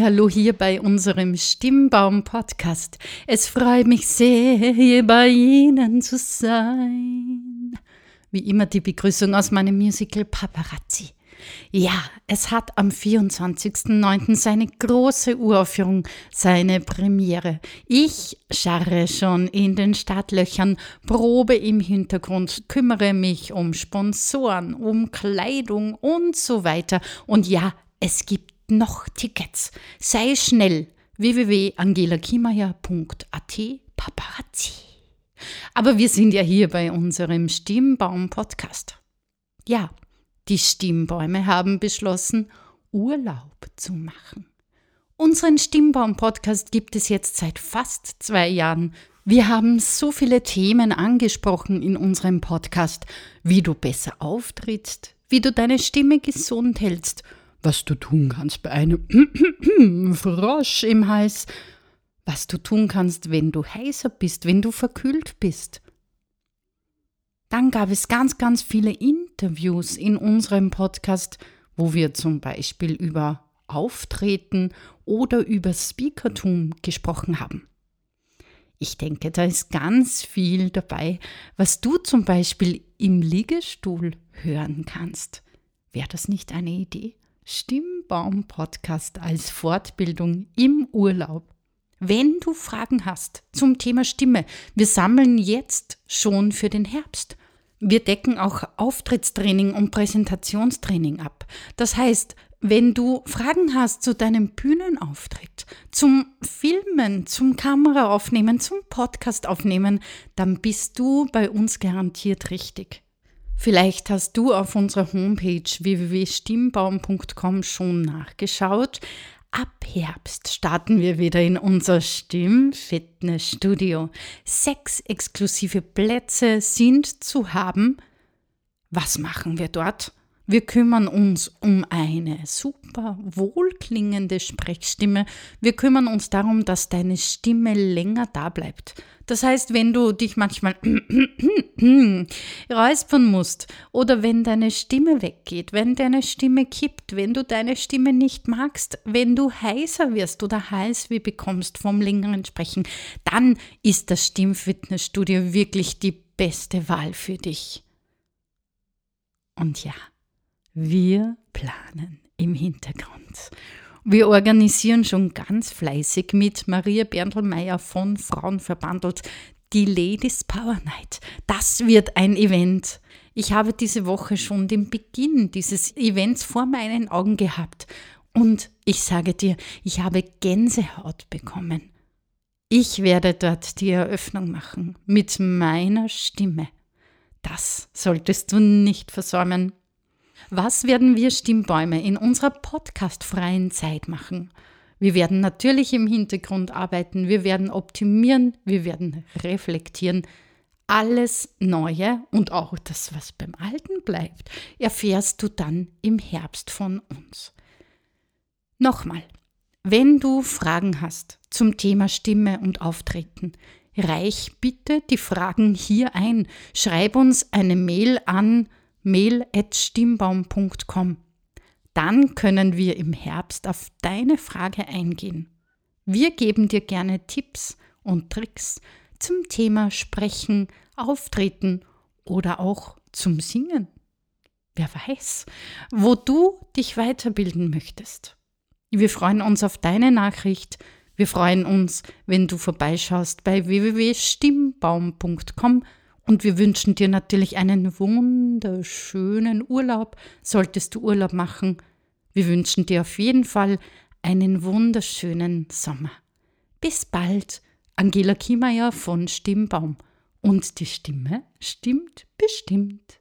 Hallo hier bei unserem Stimmbaum Podcast. Es freut mich sehr, hier bei Ihnen zu sein. Wie immer die Begrüßung aus meinem Musical Paparazzi. Ja, es hat am 24.09. seine große Uraufführung, seine Premiere. Ich scharre schon in den Startlöchern, probe im Hintergrund, kümmere mich um Sponsoren, um Kleidung und so weiter. Und ja, es gibt noch Tickets. Sei schnell www.angelakiemeyer.at Paparazzi. Aber wir sind ja hier bei unserem Stimmbaum-Podcast. Ja, die Stimmbäume haben beschlossen, Urlaub zu machen. Unseren Stimmbaum-Podcast gibt es jetzt seit fast zwei Jahren. Wir haben so viele Themen angesprochen in unserem Podcast, wie du besser auftrittst, wie du deine Stimme gesund hältst was du tun kannst bei einem Frosch im Hals, was du tun kannst, wenn du heißer bist, wenn du verkühlt bist. Dann gab es ganz, ganz viele Interviews in unserem Podcast, wo wir zum Beispiel über Auftreten oder über Speakertum gesprochen haben. Ich denke, da ist ganz viel dabei, was du zum Beispiel im Liegestuhl hören kannst. Wäre das nicht eine Idee? Stimmbaum-Podcast als Fortbildung im Urlaub. Wenn du Fragen hast zum Thema Stimme, wir sammeln jetzt schon für den Herbst. Wir decken auch Auftrittstraining und Präsentationstraining ab. Das heißt, wenn du Fragen hast zu deinem Bühnenauftritt, zum Filmen, zum Kameraaufnehmen, zum Podcast aufnehmen, dann bist du bei uns garantiert richtig. Vielleicht hast du auf unserer Homepage www.stimmbaum.com schon nachgeschaut. Ab Herbst starten wir wieder in unser Stimmfitnessstudio. Sechs exklusive Plätze sind zu haben. Was machen wir dort? Wir kümmern uns um eine super wohlklingende Sprechstimme. Wir kümmern uns darum, dass deine Stimme länger da bleibt. Das heißt, wenn du dich manchmal räuspern musst oder wenn deine Stimme weggeht, wenn deine Stimme kippt, wenn du deine Stimme nicht magst, wenn du heißer wirst oder Halsweh bekommst vom längeren Sprechen, dann ist das Stimmfitnessstudio wirklich die beste Wahl für dich. Und ja, wir planen im Hintergrund. Wir organisieren schon ganz fleißig mit Maria Berndl-Meyer von Frauenverbandelt die Ladies Power Night. Das wird ein Event. Ich habe diese Woche schon den Beginn dieses Events vor meinen Augen gehabt. Und ich sage dir, ich habe Gänsehaut bekommen. Ich werde dort die Eröffnung machen mit meiner Stimme. Das solltest du nicht versäumen. Was werden wir Stimmbäume in unserer podcastfreien Zeit machen? Wir werden natürlich im Hintergrund arbeiten, wir werden optimieren, wir werden reflektieren. Alles Neue und auch das, was beim Alten bleibt, erfährst du dann im Herbst von uns. Nochmal, wenn du Fragen hast zum Thema Stimme und Auftreten, reich bitte die Fragen hier ein. Schreib uns eine Mail an mail.stimmbaum.com. Dann können wir im Herbst auf deine Frage eingehen. Wir geben dir gerne Tipps und Tricks zum Thema Sprechen, Auftreten oder auch zum Singen. Wer weiß, wo du dich weiterbilden möchtest. Wir freuen uns auf deine Nachricht. Wir freuen uns, wenn du vorbeischaust bei www.stimmbaum.com und wir wünschen dir natürlich einen wunderschönen Urlaub, solltest du Urlaub machen. Wir wünschen dir auf jeden Fall einen wunderschönen Sommer. Bis bald, Angela Kiemeyer von Stimmbaum. Und die Stimme stimmt bestimmt.